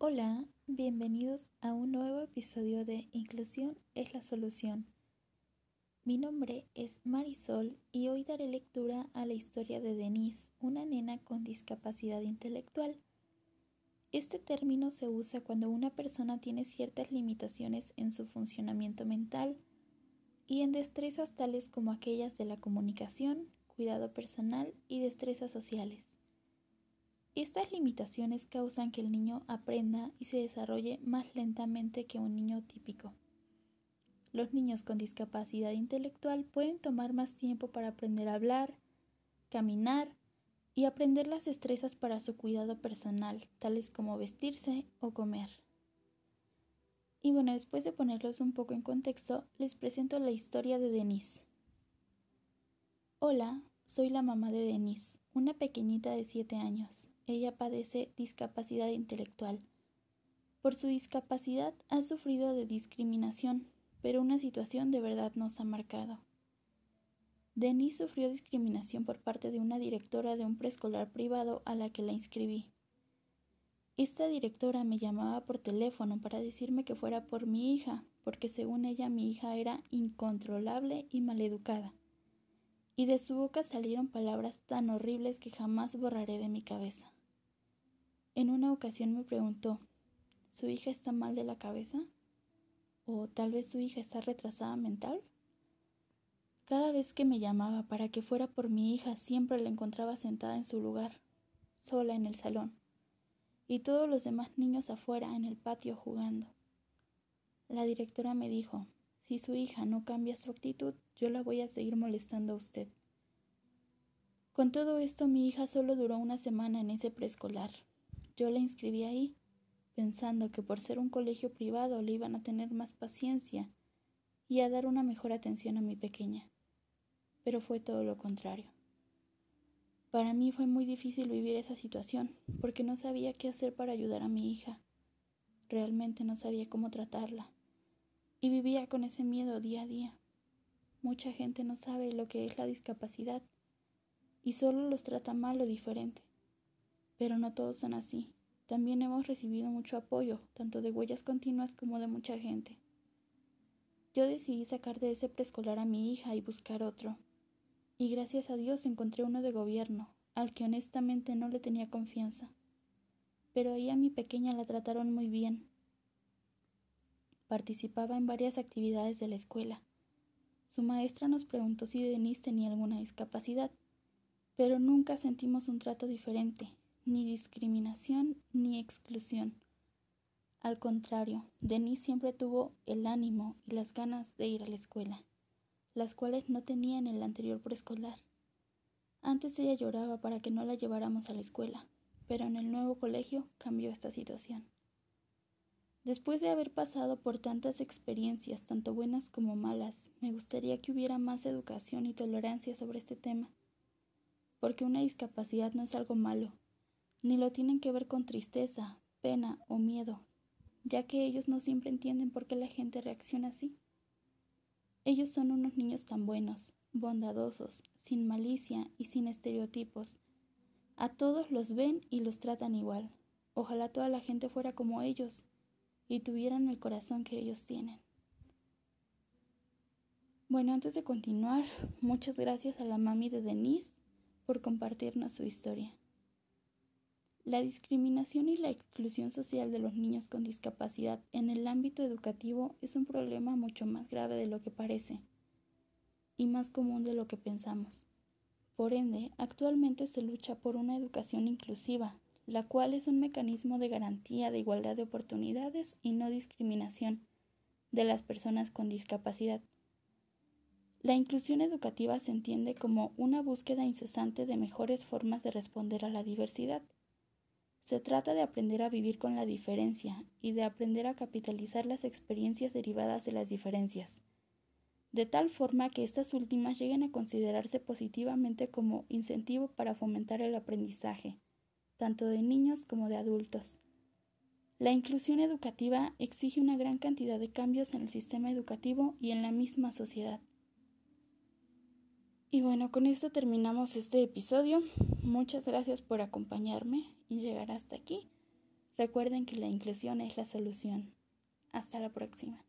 Hola, bienvenidos a un nuevo episodio de Inclusión es la solución. Mi nombre es Marisol y hoy daré lectura a la historia de Denise, una nena con discapacidad intelectual. Este término se usa cuando una persona tiene ciertas limitaciones en su funcionamiento mental y en destrezas tales como aquellas de la comunicación, cuidado personal y destrezas sociales. Estas limitaciones causan que el niño aprenda y se desarrolle más lentamente que un niño típico. Los niños con discapacidad intelectual pueden tomar más tiempo para aprender a hablar, caminar y aprender las destrezas para su cuidado personal, tales como vestirse o comer. Y bueno, después de ponerlos un poco en contexto, les presento la historia de Denise. Hola, soy la mamá de Denise, una pequeñita de 7 años ella padece discapacidad intelectual. Por su discapacidad ha sufrido de discriminación, pero una situación de verdad nos ha marcado. Denise sufrió discriminación por parte de una directora de un preescolar privado a la que la inscribí. Esta directora me llamaba por teléfono para decirme que fuera por mi hija, porque según ella mi hija era incontrolable y maleducada y de su boca salieron palabras tan horribles que jamás borraré de mi cabeza. En una ocasión me preguntó, ¿su hija está mal de la cabeza? ¿O tal vez su hija está retrasada mental? Cada vez que me llamaba para que fuera por mi hija siempre la encontraba sentada en su lugar, sola en el salón, y todos los demás niños afuera en el patio jugando. La directora me dijo, si su hija no cambia su actitud, yo la voy a seguir molestando a usted. Con todo esto mi hija solo duró una semana en ese preescolar, yo la inscribí ahí, pensando que por ser un colegio privado le iban a tener más paciencia y a dar una mejor atención a mi pequeña. Pero fue todo lo contrario. Para mí fue muy difícil vivir esa situación, porque no sabía qué hacer para ayudar a mi hija. Realmente no sabía cómo tratarla. Y vivía con ese miedo día a día. Mucha gente no sabe lo que es la discapacidad y solo los trata mal o diferente. Pero no todos son así. También hemos recibido mucho apoyo, tanto de huellas continuas como de mucha gente. Yo decidí sacar de ese preescolar a mi hija y buscar otro. Y gracias a Dios encontré uno de gobierno, al que honestamente no le tenía confianza. Pero ahí a mi pequeña la trataron muy bien. Participaba en varias actividades de la escuela. Su maestra nos preguntó si Denise tenía alguna discapacidad, pero nunca sentimos un trato diferente, ni discriminación ni exclusión. Al contrario, Denise siempre tuvo el ánimo y las ganas de ir a la escuela, las cuales no tenía en el anterior preescolar. Antes ella lloraba para que no la lleváramos a la escuela, pero en el nuevo colegio cambió esta situación. Después de haber pasado por tantas experiencias, tanto buenas como malas, me gustaría que hubiera más educación y tolerancia sobre este tema, porque una discapacidad no es algo malo, ni lo tienen que ver con tristeza, pena o miedo, ya que ellos no siempre entienden por qué la gente reacciona así. Ellos son unos niños tan buenos, bondadosos, sin malicia y sin estereotipos. A todos los ven y los tratan igual. Ojalá toda la gente fuera como ellos y tuvieran el corazón que ellos tienen. Bueno, antes de continuar, muchas gracias a la mami de Denise por compartirnos su historia. La discriminación y la exclusión social de los niños con discapacidad en el ámbito educativo es un problema mucho más grave de lo que parece y más común de lo que pensamos. Por ende, actualmente se lucha por una educación inclusiva, la cual es un mecanismo de garantía de igualdad de oportunidades y no discriminación de las personas con discapacidad. La inclusión educativa se entiende como una búsqueda incesante de mejores formas de responder a la diversidad se trata de aprender a vivir con la diferencia y de aprender a capitalizar las experiencias derivadas de las diferencias, de tal forma que estas últimas lleguen a considerarse positivamente como incentivo para fomentar el aprendizaje, tanto de niños como de adultos. La inclusión educativa exige una gran cantidad de cambios en el sistema educativo y en la misma sociedad. Y bueno, con esto terminamos este episodio. Muchas gracias por acompañarme y llegar hasta aquí. Recuerden que la inclusión es la solución. Hasta la próxima.